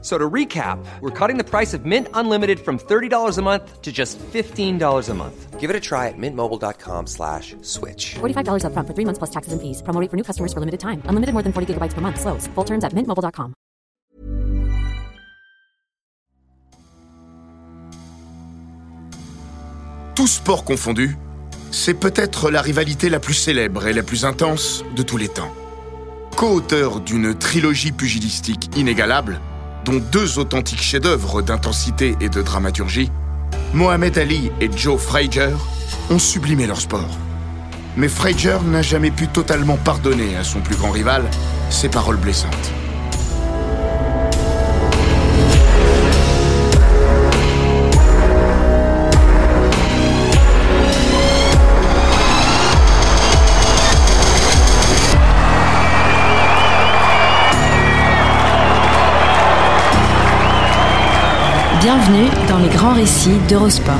So to recap, we're cutting the price of Mint Unlimited from $30 a month to just $15 a month. Give it a try at mintmobile.com slash switch. $45 upfront for three months plus taxes and fees. Promo rate for new customers for limited time. Unlimited more than 40 gigabytes per month. Slows. Full terms at mintmobile.com. Tout sport confondu, c'est peut-être la rivalité la plus célèbre et la plus intense de tous les temps. Co-auteur d'une trilogie pugilistique inégalable, dont deux authentiques chefs-d'œuvre d'intensité et de dramaturgie, Mohamed Ali et Joe Frazier ont sublimé leur sport. Mais Frazier n'a jamais pu totalement pardonner à son plus grand rival ses paroles blessantes. Bienvenue dans les grands récits d'Eurosport.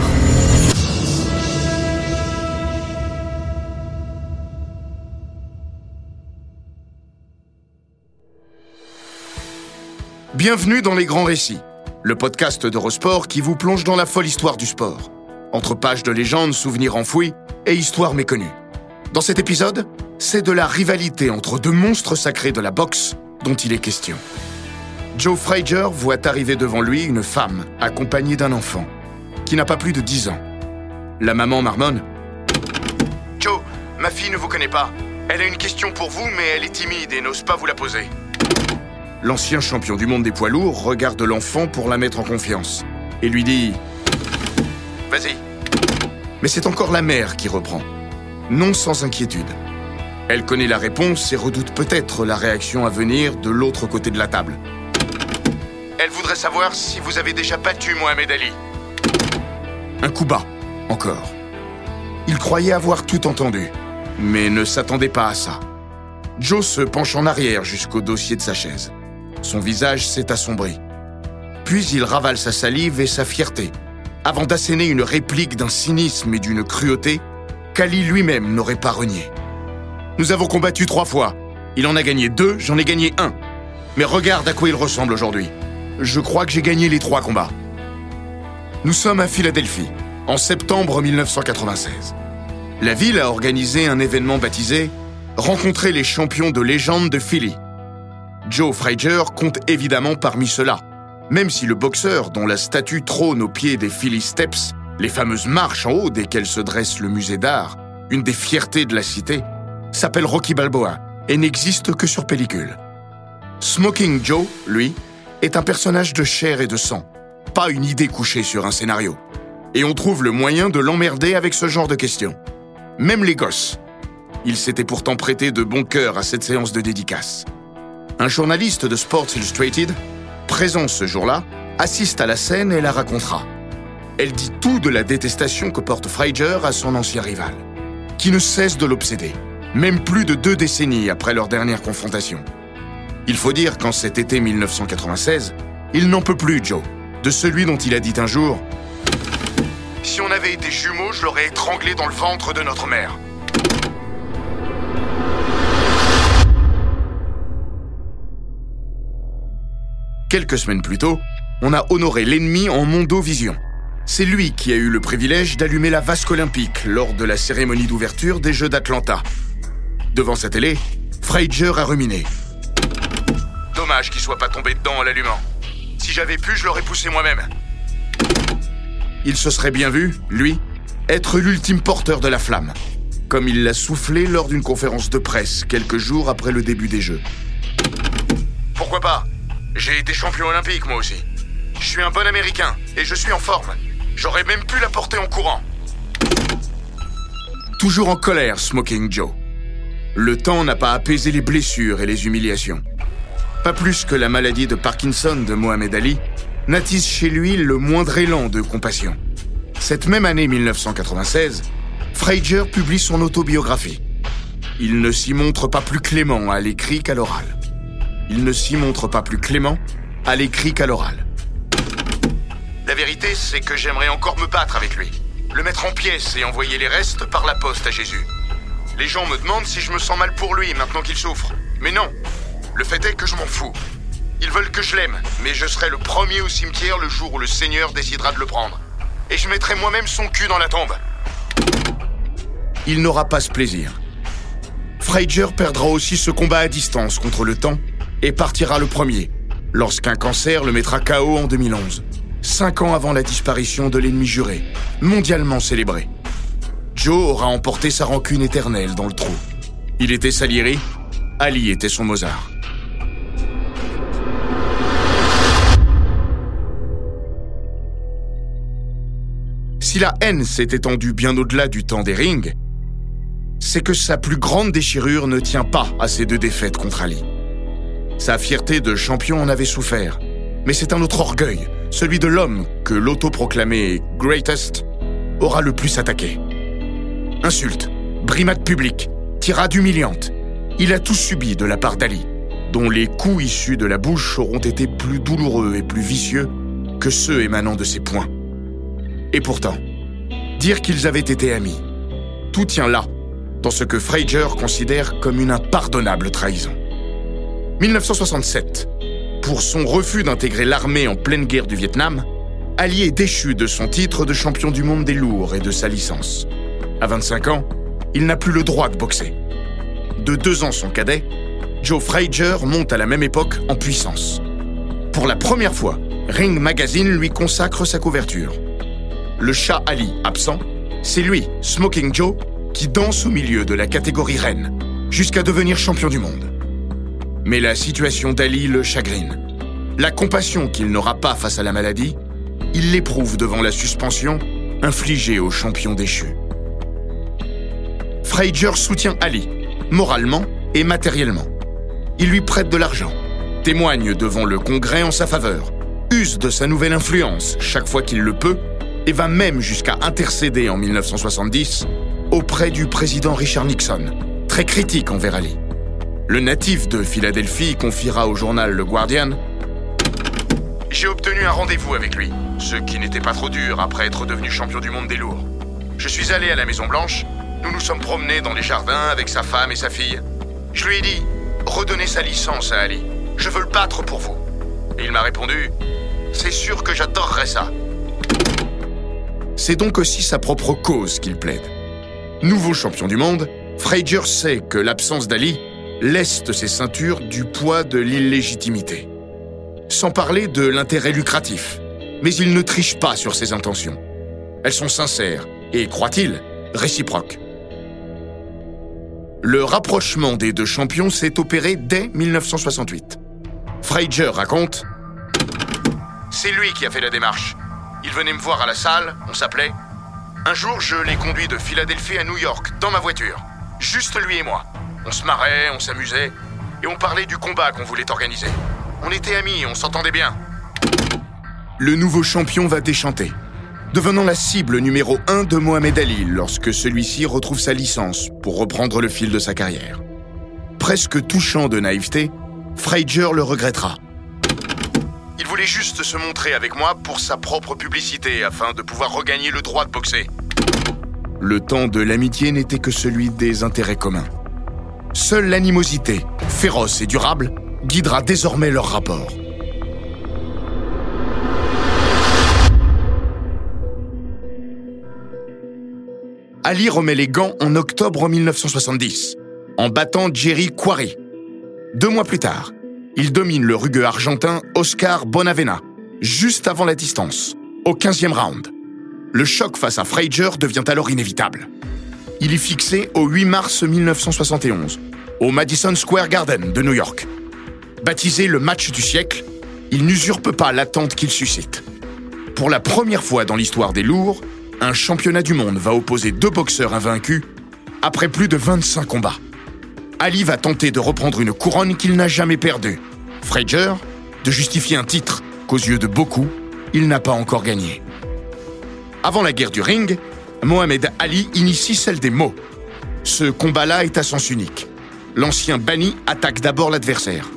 Bienvenue dans Les Grands Récits, le podcast d'Eurosport qui vous plonge dans la folle histoire du sport. Entre pages de légendes, souvenirs enfouis et histoires méconnues. Dans cet épisode, c'est de la rivalité entre deux monstres sacrés de la boxe dont il est question. Joe Frazier voit arriver devant lui une femme accompagnée d'un enfant qui n'a pas plus de 10 ans. La maman marmonne Joe, ma fille ne vous connaît pas. Elle a une question pour vous, mais elle est timide et n'ose pas vous la poser. L'ancien champion du monde des poids lourds regarde l'enfant pour la mettre en confiance et lui dit Vas-y. Mais c'est encore la mère qui reprend, non sans inquiétude. Elle connaît la réponse et redoute peut-être la réaction à venir de l'autre côté de la table. Elle voudrait savoir si vous avez déjà battu Mohamed Ali. Un coup bas, encore. Il croyait avoir tout entendu, mais ne s'attendait pas à ça. Joe se penche en arrière jusqu'au dossier de sa chaise. Son visage s'est assombri. Puis il ravale sa salive et sa fierté, avant d'asséner une réplique d'un cynisme et d'une cruauté qu'Ali lui-même n'aurait pas renié. Nous avons combattu trois fois. Il en a gagné deux, j'en ai gagné un. Mais regarde à quoi il ressemble aujourd'hui. Je crois que j'ai gagné les trois combats. Nous sommes à Philadelphie, en septembre 1996. La ville a organisé un événement baptisé Rencontrer les champions de légende de Philly. Joe Frazier compte évidemment parmi ceux-là, même si le boxeur dont la statue trône au pied des Philly Steps, les fameuses marches en haut desquelles se dresse le musée d'art, une des fiertés de la cité, s'appelle Rocky Balboa et n'existe que sur pellicule. Smoking Joe, lui, est un personnage de chair et de sang, pas une idée couchée sur un scénario. Et on trouve le moyen de l'emmerder avec ce genre de questions. Même les gosses. Il s'était pourtant prêté de bon cœur à cette séance de dédicace. Un journaliste de Sports Illustrated, présent ce jour-là, assiste à la scène et la racontera. Elle dit tout de la détestation que porte Frazier à son ancien rival, qui ne cesse de l'obséder, même plus de deux décennies après leur dernière confrontation. Il faut dire qu'en cet été 1996, il n'en peut plus, Joe, de celui dont il a dit un jour Si on avait été jumeaux, je l'aurais étranglé dans le ventre de notre mère. Quelques semaines plus tôt, on a honoré l'ennemi en Mondovision. C'est lui qui a eu le privilège d'allumer la vasque olympique lors de la cérémonie d'ouverture des Jeux d'Atlanta. Devant sa télé, Frazier a ruminé. Dommage qu'il soit pas tombé dedans en l'allumant. Si j'avais pu, je l'aurais poussé moi-même. Il se serait bien vu, lui, être l'ultime porteur de la flamme, comme il l'a soufflé lors d'une conférence de presse quelques jours après le début des Jeux. Pourquoi pas? J'ai été champion olympique moi aussi. Je suis un bon Américain et je suis en forme. J'aurais même pu la porter en courant. Toujours en colère, Smoking Joe. Le temps n'a pas apaisé les blessures et les humiliations. Pas plus que la maladie de Parkinson de Mohamed Ali n'attise chez lui le moindre élan de compassion. Cette même année 1996, Frazier publie son autobiographie. Il ne s'y montre pas plus clément à l'écrit qu'à l'oral. il ne s'y montre pas plus clément, à l'écrit qu'à l'oral. La vérité, c'est que j'aimerais encore me battre avec lui. Le mettre en pièces et envoyer les restes par la poste à Jésus. Les gens me demandent si je me sens mal pour lui maintenant qu'il souffre. Mais non. Le fait est que je m'en fous. Ils veulent que je l'aime, mais je serai le premier au cimetière le jour où le Seigneur décidera de le prendre. Et je mettrai moi-même son cul dans la tombe. Il n'aura pas ce plaisir. Frazier perdra aussi ce combat à distance contre le temps et partira le premier, lorsqu'un cancer le mettra KO en 2011, cinq ans avant la disparition de l'ennemi juré, mondialement célébré. Joe aura emporté sa rancune éternelle dans le trou. Il était Salieri, Ali était son Mozart. Si la haine s'est étendue bien au-delà du temps des rings, c'est que sa plus grande déchirure ne tient pas à ces deux défaites contre Ali. Sa fierté de champion en avait souffert, mais c'est un autre orgueil, celui de l'homme que l'autoproclamé greatest aura le plus attaqué. Insultes, brimades publiques, tirades humiliantes, il a tout subi de la part d'Ali, dont les coups issus de la bouche auront été plus douloureux et plus vicieux que ceux émanant de ses poings. Et pourtant, dire qu'ils avaient été amis, tout tient là, dans ce que Frazier considère comme une impardonnable trahison. 1967. Pour son refus d'intégrer l'armée en pleine guerre du Vietnam, Ali est déchu de son titre de champion du monde des lourds et de sa licence. À 25 ans, il n'a plus le droit de boxer. De deux ans son cadet, Joe Frazier monte à la même époque en puissance. Pour la première fois, Ring Magazine lui consacre sa couverture. Le chat Ali absent, c'est lui, Smoking Joe, qui danse au milieu de la catégorie reine, jusqu'à devenir champion du monde. Mais la situation d'Ali le chagrine. La compassion qu'il n'aura pas face à la maladie, il l'éprouve devant la suspension infligée au champion déchu. Frazier soutient Ali, moralement et matériellement. Il lui prête de l'argent, témoigne devant le Congrès en sa faveur, use de sa nouvelle influence chaque fois qu'il le peut et va même jusqu'à intercéder en 1970 auprès du président Richard Nixon, très critique envers Ali. Le natif de Philadelphie confiera au journal Le Guardian J'ai obtenu un rendez-vous avec lui, ce qui n'était pas trop dur après être devenu champion du monde des lourds. Je suis allé à la Maison Blanche, nous nous sommes promenés dans les jardins avec sa femme et sa fille. Je lui ai dit Redonnez sa licence à Ali, je veux le battre pour vous. Et il m'a répondu C'est sûr que j'adorerais ça. C'est donc aussi sa propre cause qu'il plaide. Nouveau champion du monde, Frazier sait que l'absence d'Ali leste ses ceintures du poids de l'illégitimité. Sans parler de l'intérêt lucratif. Mais il ne triche pas sur ses intentions. Elles sont sincères et, croit-il, réciproques. Le rapprochement des deux champions s'est opéré dès 1968. Frazier raconte C'est lui qui a fait la démarche. Il venait me voir à la salle, on s'appelait. Un jour, je l'ai conduit de Philadelphie à New York, dans ma voiture. Juste lui et moi. On se marrait, on s'amusait, et on parlait du combat qu'on voulait organiser. On était amis, on s'entendait bien. Le nouveau champion va déchanter, devenant la cible numéro 1 de Mohamed Ali lorsque celui-ci retrouve sa licence pour reprendre le fil de sa carrière. Presque touchant de naïveté, Frazier le regrettera. Il voulait juste se montrer avec moi pour sa propre publicité afin de pouvoir regagner le droit de boxer. Le temps de l'amitié n'était que celui des intérêts communs. Seule l'animosité, féroce et durable, guidera désormais leur rapport. Ali remet les gants en octobre 1970, en battant Jerry Quarry. Deux mois plus tard, il domine le rugueux argentin Oscar Bonavena, juste avant la distance, au 15e round. Le choc face à Frazier devient alors inévitable. Il est fixé au 8 mars 1971, au Madison Square Garden de New York. Baptisé le match du siècle, il n'usurpe pas l'attente qu'il suscite. Pour la première fois dans l'histoire des lourds, un championnat du monde va opposer deux boxeurs invaincus après plus de 25 combats. Ali va tenter de reprendre une couronne qu'il n'a jamais perdue. Frazier, de justifier un titre qu'aux yeux de beaucoup, il n'a pas encore gagné. Avant la guerre du ring, Mohamed Ali initie celle des mots. Ce combat-là est à sens unique. L'ancien banni attaque d'abord l'adversaire.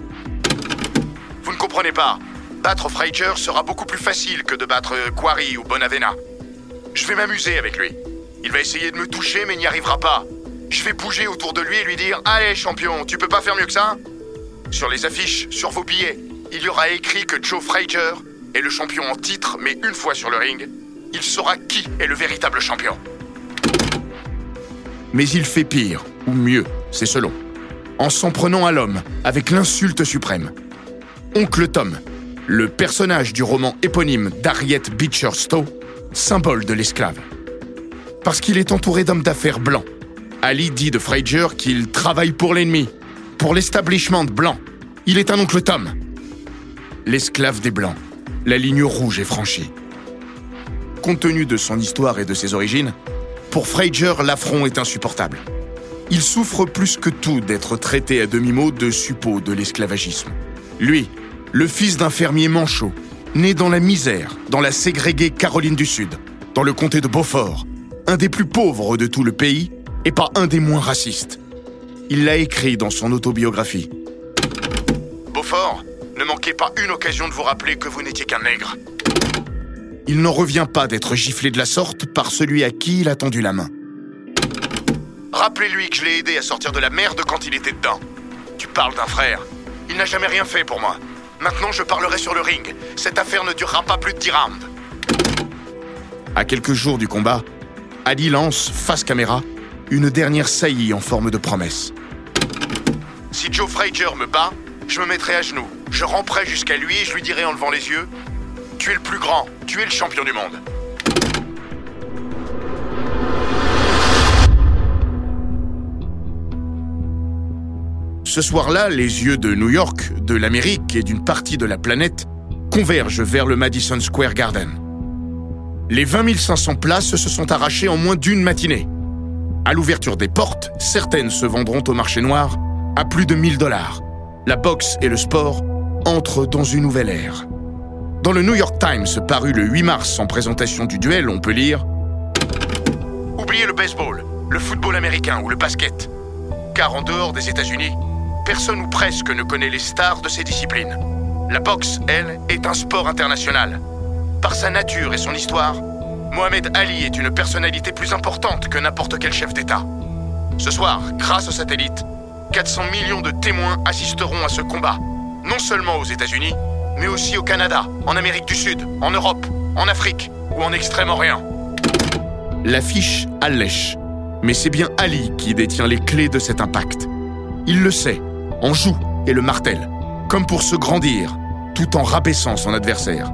comprenez pas. Battre Frazier sera beaucoup plus facile que de battre Quarry ou Bonavena. Je vais m'amuser avec lui. Il va essayer de me toucher, mais n'y arrivera pas. Je vais bouger autour de lui et lui dire Allez, champion, tu peux pas faire mieux que ça? Sur les affiches, sur vos billets, il y aura écrit que Joe Frazier est le champion en titre, mais une fois sur le ring, il saura qui est le véritable champion. Mais il fait pire, ou mieux, c'est selon, en s'en prenant à l'homme, avec l'insulte suprême. Oncle Tom, le personnage du roman éponyme d'Harriet Beecher Stowe, symbole de l'esclave. Parce qu'il est entouré d'hommes d'affaires blancs. Ali dit de Frazier qu'il travaille pour l'ennemi, pour l'establishment blanc. Il est un oncle Tom. L'esclave des blancs. La ligne rouge est franchie. Compte tenu de son histoire et de ses origines, pour Frazier, l'affront est insupportable. Il souffre plus que tout d'être traité à demi-mot de suppôt de l'esclavagisme. Lui, le fils d'un fermier manchot, né dans la misère, dans la ségrégée Caroline du Sud, dans le comté de Beaufort, un des plus pauvres de tout le pays et pas un des moins racistes. Il l'a écrit dans son autobiographie. Beaufort, ne manquez pas une occasion de vous rappeler que vous n'étiez qu'un nègre. Il n'en revient pas d'être giflé de la sorte par celui à qui il a tendu la main. Rappelez-lui que je l'ai aidé à sortir de la merde quand il était dedans. Tu parles d'un frère. Il n'a jamais rien fait pour moi. Maintenant, je parlerai sur le ring. Cette affaire ne durera pas plus de 10 rounds. À quelques jours du combat, Ali lance, face caméra, une dernière saillie en forme de promesse. Si Joe Frazier me bat, je me mettrai à genoux. Je ramperai jusqu'à lui et je lui dirai en levant les yeux tu es le plus grand, tu es le champion du monde. Ce soir-là, les yeux de New York, de l'Amérique et d'une partie de la planète convergent vers le Madison Square Garden. Les 20 500 places se sont arrachées en moins d'une matinée. À l'ouverture des portes, certaines se vendront au marché noir à plus de 1000 dollars. La boxe et le sport entrent dans une nouvelle ère. Dans le New York Times paru le 8 mars en présentation du duel, on peut lire Oubliez le baseball, le football américain ou le basket. Car en dehors des États-Unis, personne ou presque ne connaît les stars de ces disciplines. La boxe, elle, est un sport international. Par sa nature et son histoire, Mohamed Ali est une personnalité plus importante que n'importe quel chef d'État. Ce soir, grâce au satellite, 400 millions de témoins assisteront à ce combat, non seulement aux États-Unis, mais aussi au Canada, en Amérique du Sud, en Europe, en Afrique ou en Extrême-Orient. L'affiche allèche, mais c'est bien Ali qui détient les clés de cet impact. Il le sait, en joue et le martèle, comme pour se grandir, tout en rabaissant son adversaire.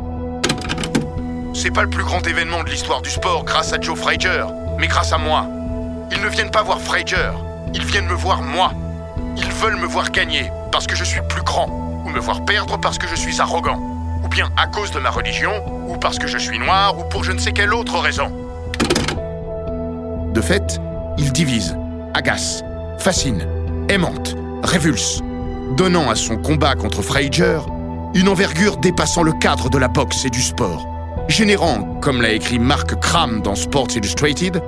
C'est pas le plus grand événement de l'histoire du sport grâce à Joe Frazier, mais grâce à moi. Ils ne viennent pas voir Frazier, ils viennent me voir moi. Ils veulent me voir gagner parce que je suis plus grand ou me voir perdre parce que je suis arrogant, ou bien à cause de ma religion, ou parce que je suis noir, ou pour je ne sais quelle autre raison. De fait, il divise, agace, fascine, aimante, révulse, donnant à son combat contre Frazier une envergure dépassant le cadre de la boxe et du sport, générant, comme l'a écrit Mark Kram dans Sports Illustrated,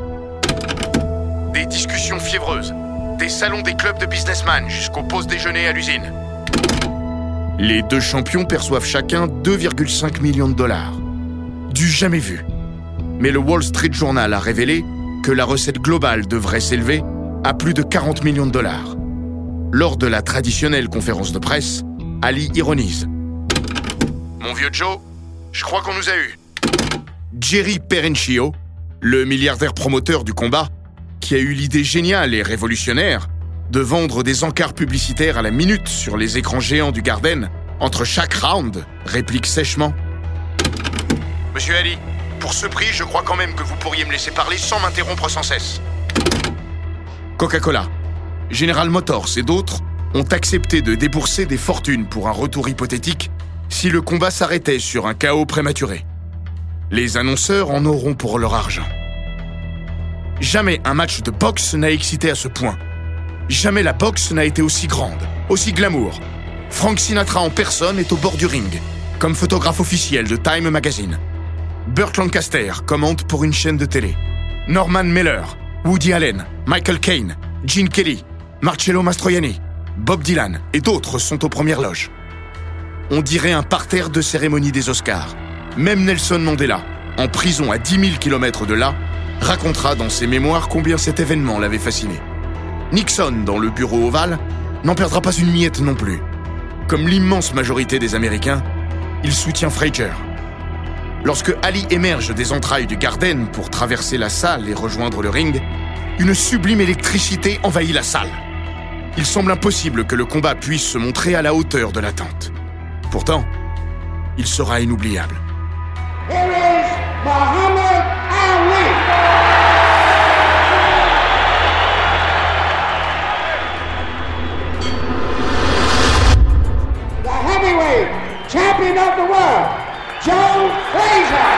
des discussions fiévreuses, des salons des clubs de businessmen jusqu'aux pauses déjeuner à l'usine, les deux champions perçoivent chacun 2,5 millions de dollars. Du jamais vu. Mais le Wall Street Journal a révélé que la recette globale devrait s'élever à plus de 40 millions de dollars. Lors de la traditionnelle conférence de presse, Ali ironise. Mon vieux Joe, je crois qu'on nous a eu. Jerry Perenchio, le milliardaire promoteur du combat, qui a eu l'idée géniale et révolutionnaire de vendre des encarts publicitaires à la minute sur les écrans géants du Garden entre chaque round, réplique sèchement. Monsieur Ali, pour ce prix, je crois quand même que vous pourriez me laisser parler sans m'interrompre sans cesse. Coca-Cola, General Motors et d'autres ont accepté de débourser des fortunes pour un retour hypothétique si le combat s'arrêtait sur un chaos prématuré. Les annonceurs en auront pour leur argent. Jamais un match de boxe n'a excité à ce point. Jamais la boxe n'a été aussi grande, aussi glamour. Frank Sinatra en personne est au bord du ring, comme photographe officiel de Time Magazine. Burt Lancaster commente pour une chaîne de télé. Norman Miller, Woody Allen, Michael Caine, Gene Kelly, Marcello Mastroianni, Bob Dylan et d'autres sont aux premières loges. On dirait un parterre de cérémonie des Oscars. Même Nelson Mandela, en prison à 10 000 km de là, racontera dans ses mémoires combien cet événement l'avait fasciné. Nixon, dans le bureau ovale, n'en perdra pas une miette non plus. Comme l'immense majorité des Américains, il soutient Frazier. Lorsque Ali émerge des entrailles du Garden pour traverser la salle et rejoindre le ring, une sublime électricité envahit la salle. Il semble impossible que le combat puisse se montrer à la hauteur de l'attente. Pourtant, il sera inoubliable. Here is Muhammad Ali. The heavyweight champion of the world, Joe Frazier.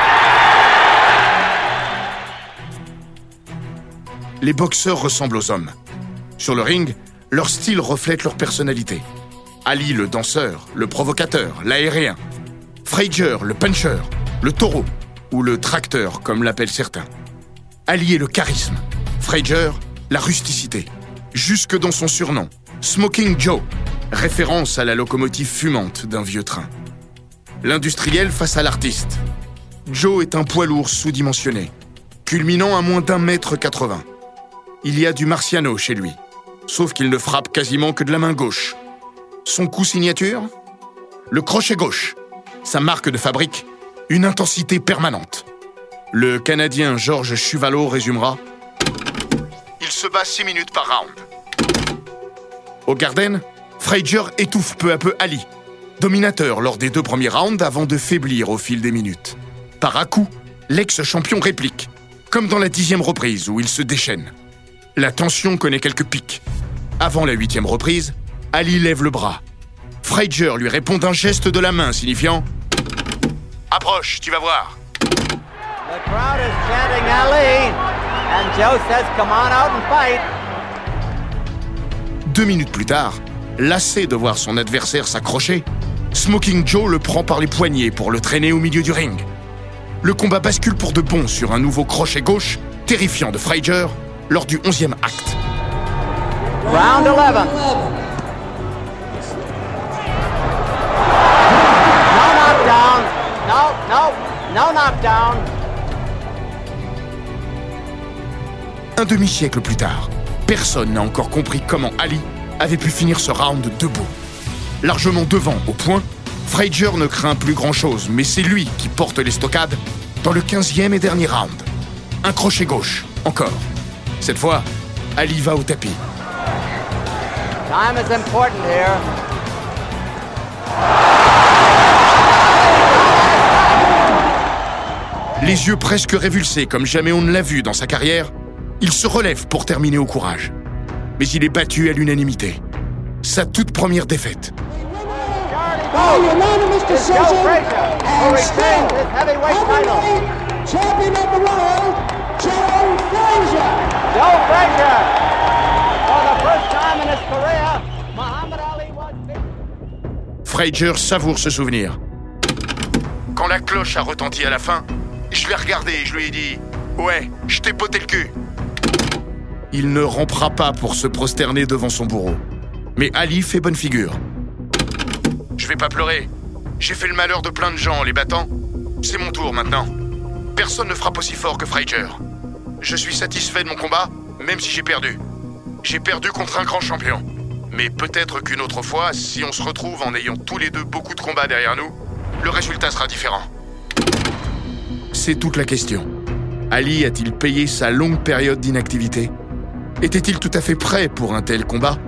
Les boxeurs ressemblent aux hommes. Sur le ring, leur style reflète leur personnalité. Ali le danseur, le provocateur, l'aérien. Frazier le puncher, le taureau ou le tracteur comme l'appellent certains. Ali est le charisme, Frazier la rusticité. Jusque dans son surnom, Smoking Joe, référence à la locomotive fumante d'un vieux train. L'industriel face à l'artiste. Joe est un poids lourd sous-dimensionné, culminant à moins d'un mètre 80. Il y a du marciano chez lui, sauf qu'il ne frappe quasiment que de la main gauche. Son coup signature? Le crochet gauche. Sa marque de fabrique Une intensité permanente. Le Canadien Georges Chuvalot résumera Il se bat 6 minutes par round. Au Garden, Frazier étouffe peu à peu Ali, dominateur lors des deux premiers rounds avant de faiblir au fil des minutes. Par à coup, l'ex-champion réplique, comme dans la dixième reprise où il se déchaîne. La tension connaît quelques pics. Avant la huitième reprise, Ali lève le bras. Frazier lui répond d'un geste de la main signifiant Approche, tu vas voir. The crowd is chanting Ali, and Joe says, come on out and fight. Deux minutes plus tard, lassé de voir son adversaire s'accrocher, Smoking Joe le prend par les poignets pour le traîner au milieu du ring. Le combat bascule pour de bon sur un nouveau crochet gauche, terrifiant de Frazier, lors du 11e acte. Round 11. No, no knockdown. Un demi-siècle plus tard, personne n'a encore compris comment Ali avait pu finir ce round debout. Largement devant au point, Frazier ne craint plus grand-chose, mais c'est lui qui porte les stockades dans le 15e et dernier round. Un crochet gauche, encore. Cette fois, Ali va au tapis. Time is important here. Les yeux presque révulsés comme jamais on ne l'a vu dans sa carrière, il se relève pour terminer au courage. Mais il est battu à l'unanimité. Sa toute première défaite. Frazier savoure ce souvenir. Quand la cloche a retenti à la fin, je l'ai regardé et je lui ai dit Ouais, je t'ai poté le cul. Il ne rampera pas pour se prosterner devant son bourreau. Mais Ali fait bonne figure. Je vais pas pleurer. J'ai fait le malheur de plein de gens en les battant. C'est mon tour maintenant. Personne ne frappe aussi fort que Frazier. Je suis satisfait de mon combat, même si j'ai perdu. J'ai perdu contre un grand champion. Mais peut-être qu'une autre fois, si on se retrouve en ayant tous les deux beaucoup de combats derrière nous, le résultat sera différent. C'est toute la question. Ali a-t-il payé sa longue période d'inactivité? Était-il tout à fait prêt pour un tel combat?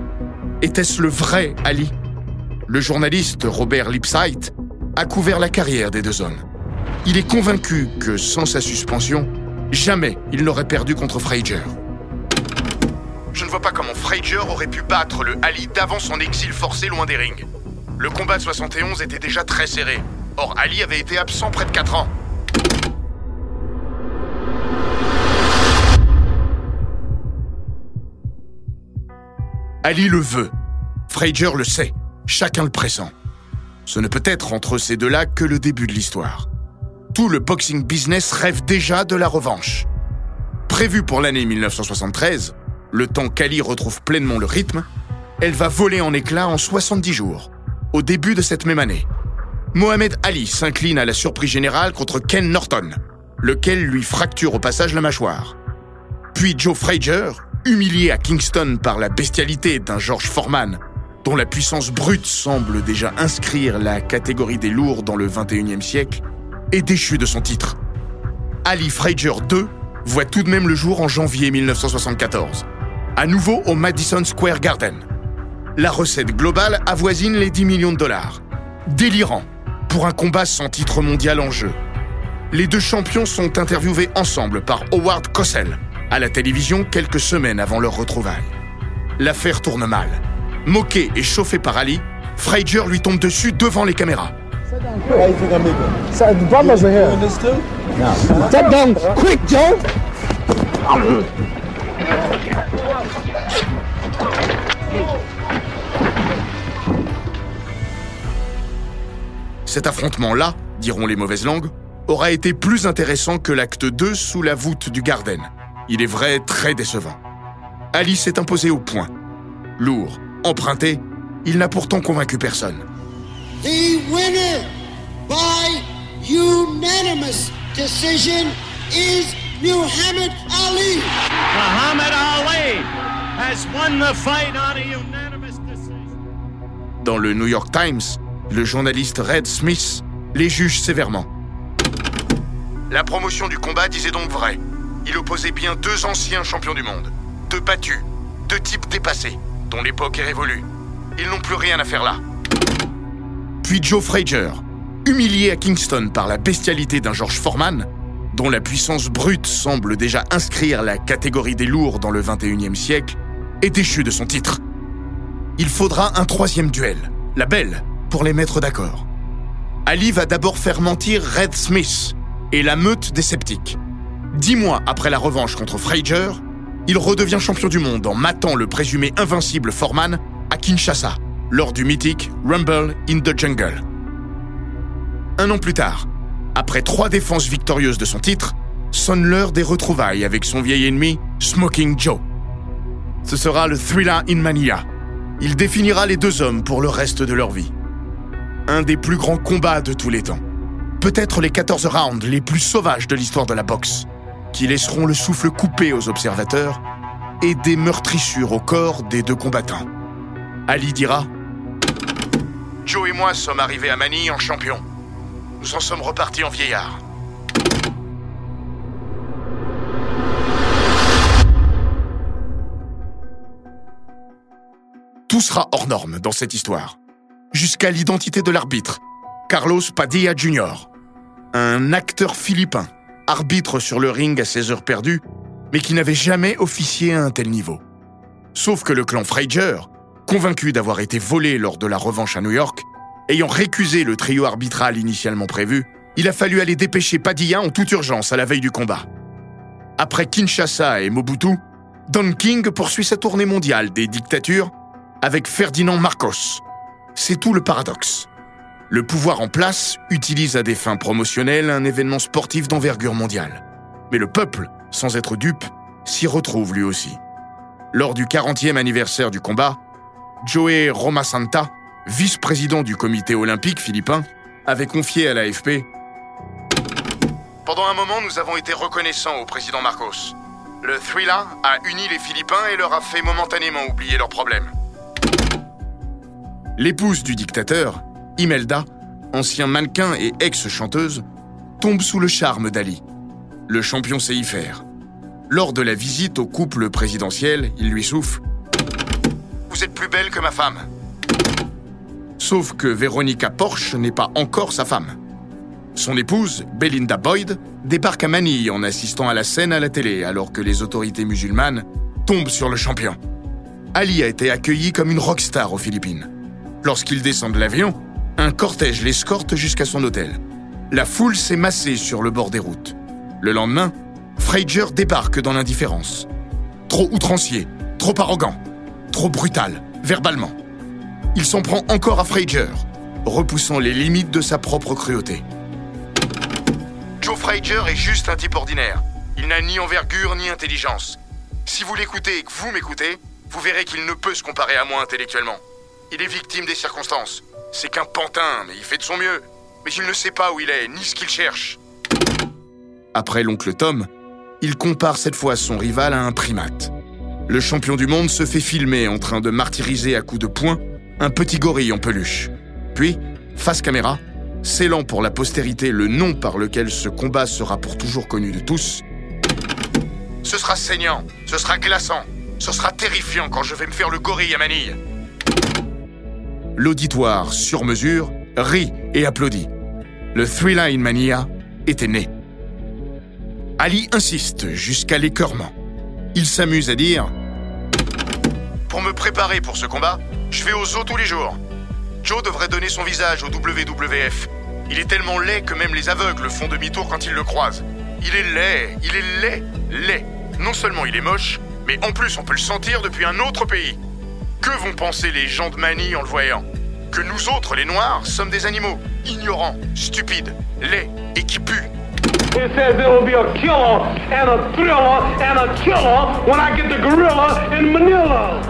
Était-ce le vrai Ali? Le journaliste Robert Lipsight a couvert la carrière des deux hommes. Il est convaincu que sans sa suspension, jamais il n'aurait perdu contre Frazier. Je ne vois pas comment Frazier aurait pu battre le Ali d'avant son exil forcé loin des rings. Le combat de 71 était déjà très serré. Or, Ali avait été absent près de 4 ans. Ali le veut. Frazier le sait. Chacun le pressent. Ce ne peut être entre ces deux-là que le début de l'histoire. Tout le boxing business rêve déjà de la revanche. Prévue pour l'année 1973, le temps qu'Ali retrouve pleinement le rythme, elle va voler en éclats en 70 jours, au début de cette même année. Mohamed Ali s'incline à la surprise générale contre Ken Norton, lequel lui fracture au passage la mâchoire. Puis Joe Frazier, humilié à Kingston par la bestialité d'un George Foreman, dont la puissance brute semble déjà inscrire la catégorie des lourds dans le 21e siècle, est déchu de son titre. Ali Frazier II voit tout de même le jour en janvier 1974, à nouveau au Madison Square Garden. La recette globale avoisine les 10 millions de dollars. Délirant pour un combat sans titre mondial en jeu. Les deux champions sont interviewés ensemble par Howard Cosell à la télévision quelques semaines avant leur retrouvaille. L'affaire tourne mal. Moqué et chauffé par Ali, Frazier lui tombe dessus devant les caméras. Cet affrontement-là, diront les mauvaises langues, aura été plus intéressant que l'acte 2 sous la voûte du Garden. Il est vrai très décevant. Ali s'est imposé au point. Lourd, emprunté, il n'a pourtant convaincu personne. The winner by unanimous decision is Muhammad Ali. Muhammad Ali has won the fight on a unanimous decision. Dans le New York Times, le journaliste Red Smith les juge sévèrement. La promotion du combat disait donc vrai. Il opposait bien deux anciens champions du monde, deux battus, deux types dépassés, dont l'époque est révolue. Ils n'ont plus rien à faire là. Puis Joe Frazier, humilié à Kingston par la bestialité d'un George Foreman, dont la puissance brute semble déjà inscrire la catégorie des lourds dans le 21e siècle, est déchu de son titre. Il faudra un troisième duel, la belle, pour les mettre d'accord. Ali va d'abord faire mentir Red Smith et la meute des sceptiques. Dix mois après la revanche contre Frazier, il redevient champion du monde en matant le présumé invincible Foreman à Kinshasa, lors du mythique Rumble in the Jungle. Un an plus tard, après trois défenses victorieuses de son titre, sonne l'heure des retrouvailles avec son vieil ennemi, Smoking Joe. Ce sera le Thriller in Mania. Il définira les deux hommes pour le reste de leur vie. Un des plus grands combats de tous les temps. Peut-être les 14 rounds les plus sauvages de l'histoire de la boxe, qui laisseront le souffle coupé aux observateurs et des meurtrissures au corps des deux combattants. Ali dira Joe et moi sommes arrivés à Manille en champion. Nous en sommes repartis en vieillard. Tout sera hors norme dans cette histoire. Jusqu'à l'identité de l'arbitre, Carlos Padilla Jr., un acteur philippin, arbitre sur le ring à ses heures perdues, mais qui n'avait jamais officié à un tel niveau. Sauf que le clan Frazier, convaincu d'avoir été volé lors de la revanche à New York, ayant récusé le trio arbitral initialement prévu, il a fallu aller dépêcher Padilla en toute urgence à la veille du combat. Après Kinshasa et Mobutu, Don King poursuit sa tournée mondiale des dictatures avec Ferdinand Marcos. C'est tout le paradoxe. Le pouvoir en place utilise à des fins promotionnelles un événement sportif d'envergure mondiale. Mais le peuple, sans être dupe, s'y retrouve lui aussi. Lors du 40e anniversaire du combat, Joey Romasanta, vice-président du comité olympique philippin, avait confié à l'AFP Pendant un moment, nous avons été reconnaissants au président Marcos. Le Thrilla a uni les Philippins et leur a fait momentanément oublier leurs problèmes. L'épouse du dictateur, Imelda, ancien mannequin et ex-chanteuse, tombe sous le charme d'Ali. Le champion faire. Lors de la visite au couple présidentiel, il lui souffle Vous êtes plus belle que ma femme. Sauf que Veronica Porsche n'est pas encore sa femme. Son épouse, Belinda Boyd, débarque à Manille en assistant à la scène à la télé alors que les autorités musulmanes tombent sur le champion. Ali a été accueilli comme une rockstar aux Philippines. Lorsqu'il descend de l'avion, un cortège l'escorte jusqu'à son hôtel. La foule s'est massée sur le bord des routes. Le lendemain, Frazier débarque dans l'indifférence. Trop outrancier, trop arrogant, trop brutal, verbalement. Il s'en prend encore à Frazier, repoussant les limites de sa propre cruauté. Joe Frazier est juste un type ordinaire. Il n'a ni envergure ni intelligence. Si vous l'écoutez et que vous m'écoutez, vous verrez qu'il ne peut se comparer à moi intellectuellement. Il est victime des circonstances. C'est qu'un pantin, mais il fait de son mieux. mais il ne sait pas où il est, ni ce qu'il cherche. Après l'oncle Tom, il compare cette fois son rival à un primate. Le champion du monde se fait filmer en train de martyriser à coups de poing un petit gorille en peluche. Puis, face caméra, scellant pour la postérité le nom par lequel ce combat sera pour toujours connu de tous, ce sera saignant, ce sera glaçant, ce sera terrifiant quand je vais me faire le gorille à manille. L'auditoire, sur mesure, rit et applaudit. Le Three Line Mania était né. Ali insiste jusqu'à l'écœurement. Il s'amuse à dire Pour me préparer pour ce combat, je vais aux eaux tous les jours. Joe devrait donner son visage au WWF. Il est tellement laid que même les aveugles font demi-tour quand ils le croisent. Il est laid, il est laid, laid. Non seulement il est moche, mais en plus on peut le sentir depuis un autre pays. Que vont penser les gens de Manille en le voyant Que nous autres, les Noirs, sommes des animaux, ignorants, stupides, laids et qui puent. It says there will be a killer and a thriller and a killer when I get the gorilla in Manila.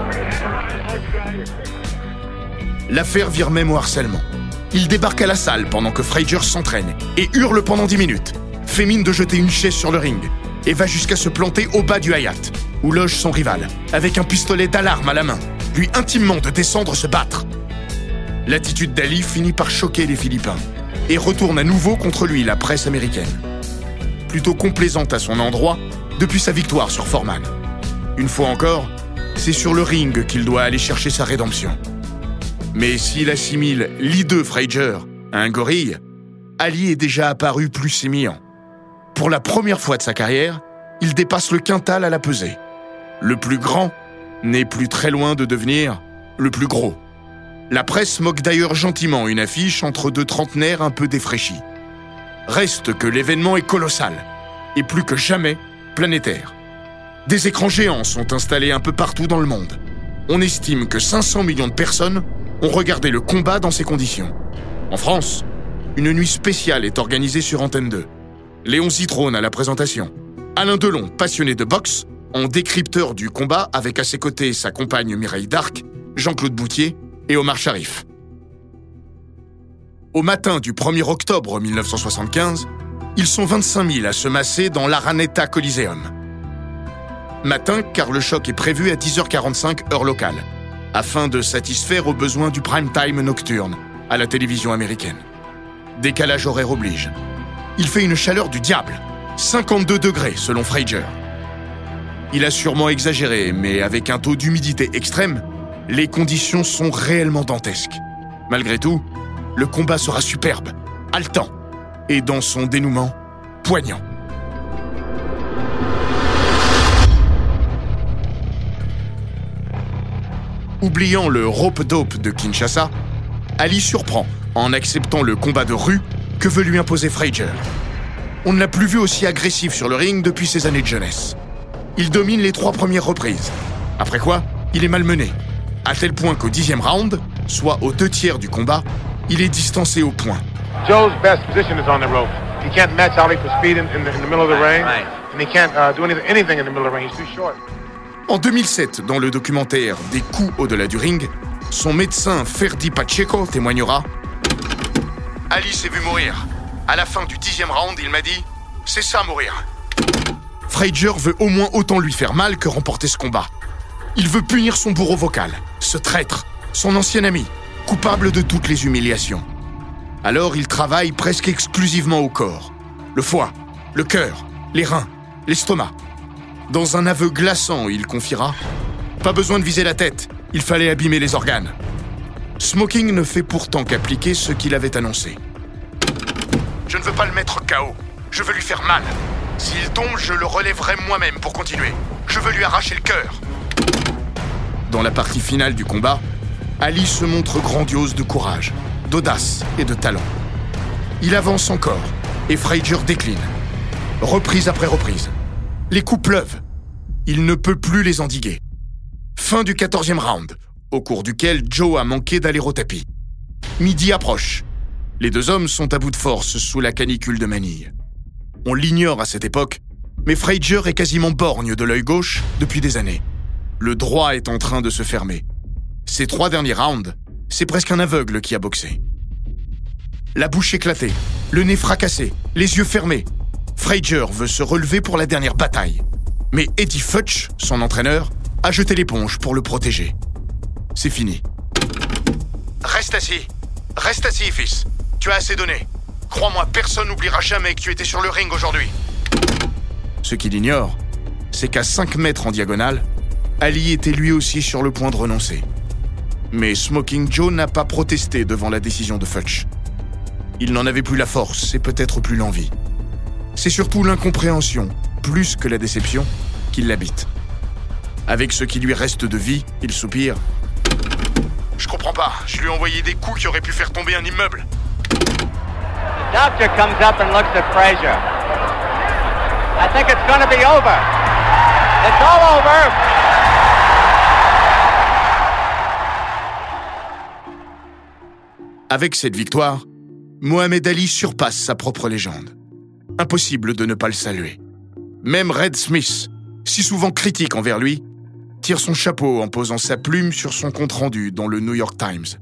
L'affaire vire même au harcèlement. Il débarque à la salle pendant que Frazier s'entraîne et hurle pendant 10 minutes. Fait mine de jeter une chaise sur le ring et va jusqu'à se planter au bas du Hayat, où loge son rival, avec un pistolet d'alarme à la main, lui intimement de descendre se battre. L'attitude d'Ali finit par choquer les Philippins et retourne à nouveau contre lui la presse américaine. Plutôt complaisante à son endroit depuis sa victoire sur Foreman. Une fois encore, c'est sur le ring qu'il doit aller chercher sa rédemption. Mais s'il assimile l'hideux Frazier à un gorille, Ali est déjà apparu plus sémillant. Pour la première fois de sa carrière, il dépasse le quintal à la pesée. Le plus grand n'est plus très loin de devenir le plus gros. La presse moque d'ailleurs gentiment une affiche entre deux trentenaires un peu défraîchis. Reste que l'événement est colossal, et plus que jamais planétaire. Des écrans géants sont installés un peu partout dans le monde. On estime que 500 millions de personnes ont regardé le combat dans ces conditions. En France, une nuit spéciale est organisée sur Antenne 2. Léon Zitrone à la présentation. Alain Delon, passionné de boxe, en décrypteur du combat avec à ses côtés sa compagne Mireille Darc, Jean-Claude Boutier et Omar Sharif. Au matin du 1er octobre 1975, ils sont 25 000 à se masser dans l'Araneta Coliseum. Matin car le choc est prévu à 10h45 heure locale, afin de satisfaire aux besoins du prime time nocturne à la télévision américaine. Décalage horaire oblige. Il fait une chaleur du diable, 52 degrés selon Frazier. Il a sûrement exagéré, mais avec un taux d'humidité extrême, les conditions sont réellement dantesques. Malgré tout, le combat sera superbe, haletant, et dans son dénouement, poignant. Oubliant le rope-dope de Kinshasa, Ali surprend en acceptant le combat de rue que veut lui imposer Frazier. On ne l'a plus vu aussi agressif sur le ring depuis ses années de jeunesse. Il domine les trois premières reprises. Après quoi, il est malmené, à tel point qu'au dixième round, soit aux deux tiers du combat, il est distancé au point. Joe's best position is on the rope. He can't match Ali for speed in, in, the, in the middle of the ring, and he can't uh, do anything, anything in the middle of the ring. He's too short. En 2007, dans le documentaire Des coups au-delà du ring, son médecin Ferdi Pacheco témoignera Ali s'est vu mourir. À la fin du dixième round, il m'a dit C'est ça mourir. Frazier veut au moins autant lui faire mal que remporter ce combat. Il veut punir son bourreau vocal, ce traître, son ancien ami, coupable de toutes les humiliations. Alors il travaille presque exclusivement au corps. Le foie, le cœur, les reins, l'estomac. Dans un aveu glaçant, il confiera Pas besoin de viser la tête, il fallait abîmer les organes. Smoking ne fait pourtant qu'appliquer ce qu'il avait annoncé. Je ne veux pas le mettre KO, je veux lui faire mal. S'il tombe, je le relèverai moi-même pour continuer. Je veux lui arracher le cœur. Dans la partie finale du combat, Ali se montre grandiose de courage, d'audace et de talent. Il avance encore et Frazier décline. Reprise après reprise. Les coups pleuvent. Il ne peut plus les endiguer. Fin du 14e round, au cours duquel Joe a manqué d'aller au tapis. Midi approche. Les deux hommes sont à bout de force sous la canicule de Manille. On l'ignore à cette époque, mais Frazier est quasiment borgne de l'œil gauche depuis des années. Le droit est en train de se fermer. Ces trois derniers rounds, c'est presque un aveugle qui a boxé. la bouche éclatée, le nez fracassé, les yeux fermés. Frazier veut se relever pour la dernière bataille. Mais Eddie Futch, son entraîneur, a jeté l'éponge pour le protéger. C'est fini. Reste assis. Reste assis, fils. Tu as assez donné. Crois-moi, personne n'oubliera jamais que tu étais sur le ring aujourd'hui. Ce qu'il ignore, c'est qu'à 5 mètres en diagonale, Ali était lui aussi sur le point de renoncer. Mais Smoking Joe n'a pas protesté devant la décision de Futch. Il n'en avait plus la force et peut-être plus l'envie. C'est surtout l'incompréhension, plus que la déception, qui l'habite. Avec ce qui lui reste de vie, il soupire. Je comprends pas, je lui ai envoyé des coups qui auraient pu faire tomber un immeuble. Doctor comes up and looks at Frazier. I think it's going be over. It's all over. Avec cette victoire, Mohamed Ali surpasse sa propre légende. Impossible de ne pas le saluer. Même Red Smith, si souvent critique envers lui, tire son chapeau en posant sa plume sur son compte-rendu dans le New York Times.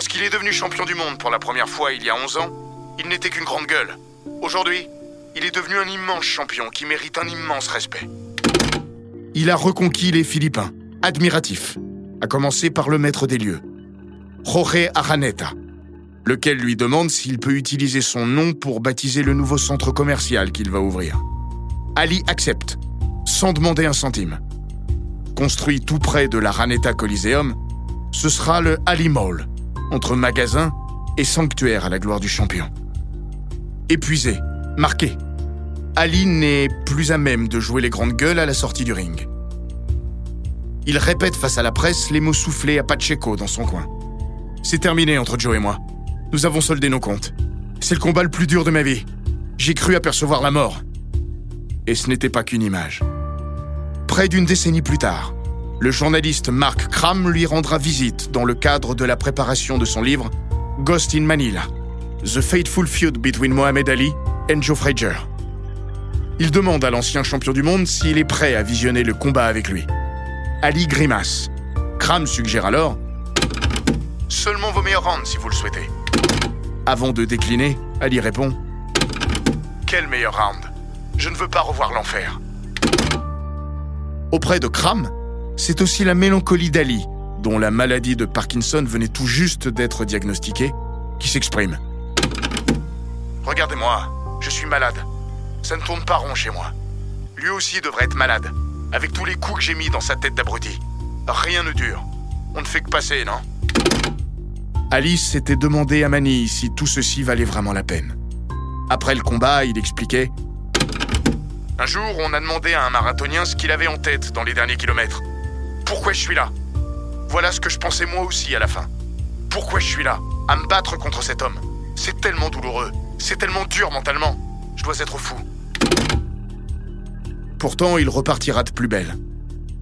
Lorsqu'il est devenu champion du monde pour la première fois il y a 11 ans, il n'était qu'une grande gueule. Aujourd'hui, il est devenu un immense champion qui mérite un immense respect. Il a reconquis les Philippins, admiratifs, à commencer par le maître des lieux, Jorge Araneta, lequel lui demande s'il peut utiliser son nom pour baptiser le nouveau centre commercial qu'il va ouvrir. Ali accepte, sans demander un centime. Construit tout près de la Raneta Coliseum, ce sera le Ali Mall, entre magasin et sanctuaire à la gloire du champion. Épuisé, marqué, Ali n'est plus à même de jouer les grandes gueules à la sortie du ring. Il répète face à la presse les mots soufflés à Pacheco dans son coin. C'est terminé entre Joe et moi. Nous avons soldé nos comptes. C'est le combat le plus dur de ma vie. J'ai cru apercevoir la mort. Et ce n'était pas qu'une image. Près d'une décennie plus tard, le journaliste Mark Cram lui rendra visite dans le cadre de la préparation de son livre Ghost in Manila, The Fateful Feud Between Mohamed Ali and Joe Frazier. Il demande à l'ancien champion du monde s'il est prêt à visionner le combat avec lui. Ali grimace. Cram suggère alors Seulement vos meilleurs rounds si vous le souhaitez. Avant de décliner, Ali répond Quel meilleur round? Je ne veux pas revoir l'enfer. Auprès de Cram, c'est aussi la mélancolie d'Ali, dont la maladie de Parkinson venait tout juste d'être diagnostiquée, qui s'exprime. Regardez-moi, je suis malade. Ça ne tourne pas rond chez moi. Lui aussi devrait être malade, avec tous les coups que j'ai mis dans sa tête d'abruti. Rien ne dure. On ne fait que passer, non? Alice s'était demandé à Manille si tout ceci valait vraiment la peine. Après le combat, il expliquait Un jour, on a demandé à un marathonien ce qu'il avait en tête dans les derniers kilomètres. Pourquoi je suis là? Voilà ce que je pensais moi aussi à la fin. Pourquoi je suis là À me battre contre cet homme? C'est tellement douloureux. C'est tellement dur mentalement. Je dois être fou. Pourtant, il repartira de plus belle.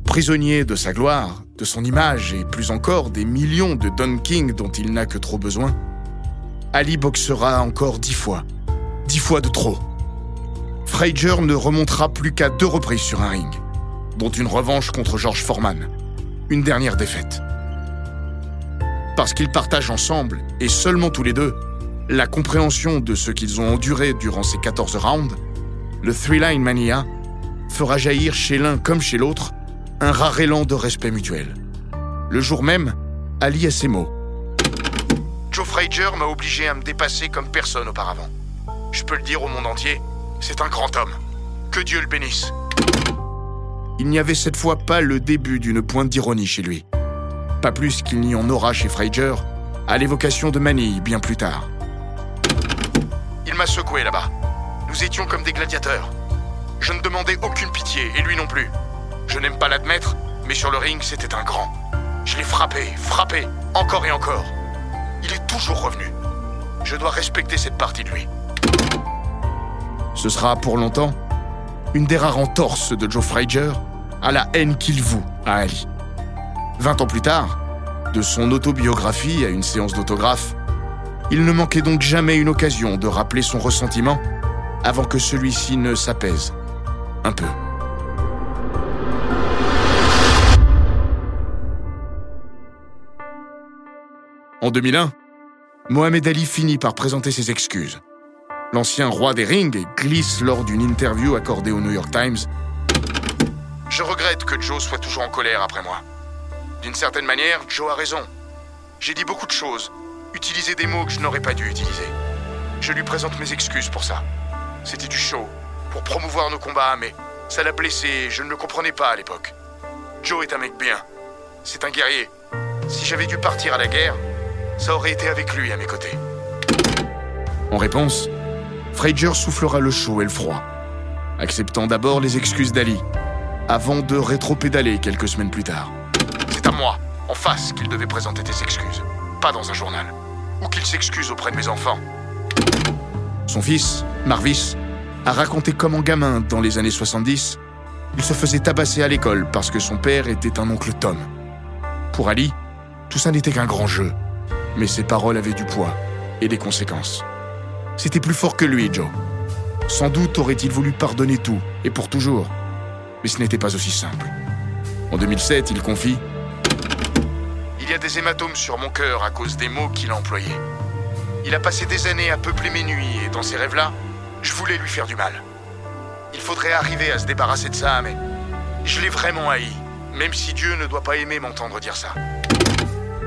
Prisonnier de sa gloire, de son image et plus encore des millions de Don King dont il n'a que trop besoin, Ali boxera encore dix fois. Dix fois de trop. Frazier ne remontera plus qu'à deux reprises sur un ring, dont une revanche contre George Foreman. Une dernière défaite. Parce qu'ils partagent ensemble, et seulement tous les deux, la compréhension de ce qu'ils ont enduré durant ces 14 rounds, le Three-Line Mania fera jaillir chez l'un comme chez l'autre un rare élan de respect mutuel. Le jour même, Ali a ces mots. Joe Frazier m'a obligé à me dépasser comme personne auparavant. Je peux le dire au monde entier, c'est un grand homme. Que Dieu le bénisse. Il n'y avait cette fois pas le début d'une pointe d'ironie chez lui. Pas plus qu'il n'y en aura chez Frazier, à l'évocation de Manille bien plus tard. Il m'a secoué là-bas. Nous étions comme des gladiateurs. Je ne demandais aucune pitié, et lui non plus. Je n'aime pas l'admettre, mais sur le ring, c'était un grand. Je l'ai frappé, frappé, encore et encore. Il est toujours revenu. Je dois respecter cette partie de lui. Ce sera pour longtemps une des rares entorses de Joe Frazier à la haine qu'il voue à Ali. Vingt ans plus tard, de son autobiographie à une séance d'autographe, il ne manquait donc jamais une occasion de rappeler son ressentiment avant que celui-ci ne s'apaise un peu. En 2001, Mohamed Ali finit par présenter ses excuses. L'ancien roi des rings glisse lors d'une interview accordée au New York Times. Je regrette que Joe soit toujours en colère après moi. D'une certaine manière, Joe a raison. J'ai dit beaucoup de choses, utilisé des mots que je n'aurais pas dû utiliser. Je lui présente mes excuses pour ça. C'était du show, pour promouvoir nos combats, mais ça l'a blessé je ne le comprenais pas à l'époque. Joe est un mec bien. C'est un guerrier. Si j'avais dû partir à la guerre, ça aurait été avec lui à mes côtés. En réponse, Frazier soufflera le chaud et le froid, acceptant d'abord les excuses d'Ali, avant de rétro-pédaler quelques semaines plus tard. C'est à moi, en face, qu'il devait présenter des excuses, pas dans un journal, ou qu'il s'excuse auprès de mes enfants. Son fils, Marvis, a raconté comment gamin, dans les années 70, il se faisait tabasser à l'école parce que son père était un oncle Tom. Pour Ali, tout ça n'était qu'un grand jeu, mais ses paroles avaient du poids et des conséquences. C'était plus fort que lui, Joe. Sans doute aurait-il voulu pardonner tout, et pour toujours. Mais ce n'était pas aussi simple. En 2007, il confie Il y a des hématomes sur mon cœur à cause des mots qu'il a employés. Il a passé des années à peupler mes nuits, et dans ces rêves-là, je voulais lui faire du mal. Il faudrait arriver à se débarrasser de ça, mais je l'ai vraiment haï, même si Dieu ne doit pas aimer m'entendre dire ça.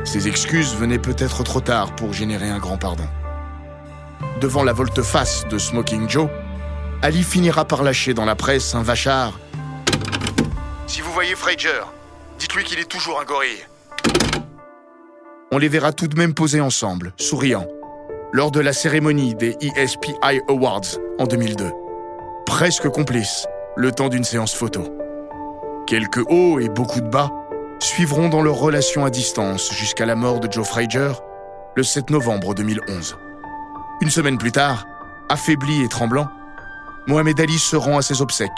Ces excuses venaient peut-être trop tard pour générer un grand pardon. Devant la volte-face de Smoking Joe, Ali finira par lâcher dans la presse un vachard. Si vous voyez Frazier, dites-lui qu'il est toujours un gorille. On les verra tout de même poser ensemble, souriant, lors de la cérémonie des ESPI Awards en 2002. Presque complices, le temps d'une séance photo. Quelques hauts et beaucoup de bas suivront dans leur relation à distance jusqu'à la mort de Joe Frazier le 7 novembre 2011. Une semaine plus tard, affaibli et tremblant, Mohamed Ali se rend à ses obsèques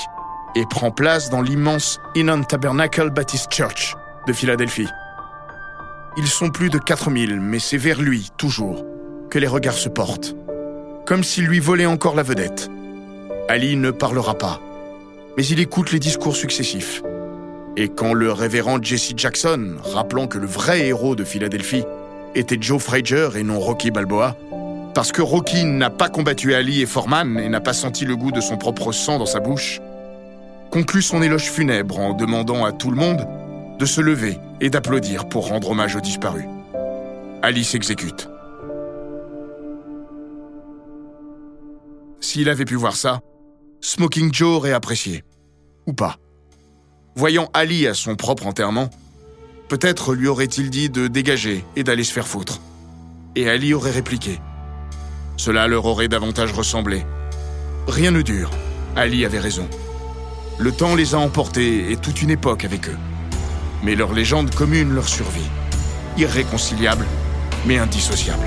et prend place dans l'immense Inon Tabernacle Baptist Church de Philadelphie. Ils sont plus de 4000, mais c'est vers lui, toujours, que les regards se portent. Comme s'il lui volait encore la vedette. Ali ne parlera pas, mais il écoute les discours successifs. Et quand le révérend Jesse Jackson, rappelant que le vrai héros de Philadelphie était Joe Frazier et non Rocky Balboa, parce que Rocky n'a pas combattu Ali et Foreman et n'a pas senti le goût de son propre sang dans sa bouche, conclut son éloge funèbre en demandant à tout le monde de se lever et d'applaudir pour rendre hommage aux disparus. Ali s'exécute. S'il avait pu voir ça, Smoking Joe aurait apprécié. Ou pas. Voyant Ali à son propre enterrement, peut-être lui aurait-il dit de dégager et d'aller se faire foutre. Et Ali aurait répliqué. Cela leur aurait davantage ressemblé. Rien ne dure. Ali avait raison. Le temps les a emportés et toute une époque avec eux. Mais leur légende commune leur survit. Irréconciliable, mais indissociable.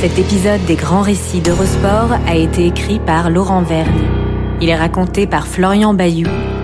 Cet épisode des grands récits d'Eurosport a été écrit par Laurent Vergne. Il est raconté par Florian Bayou,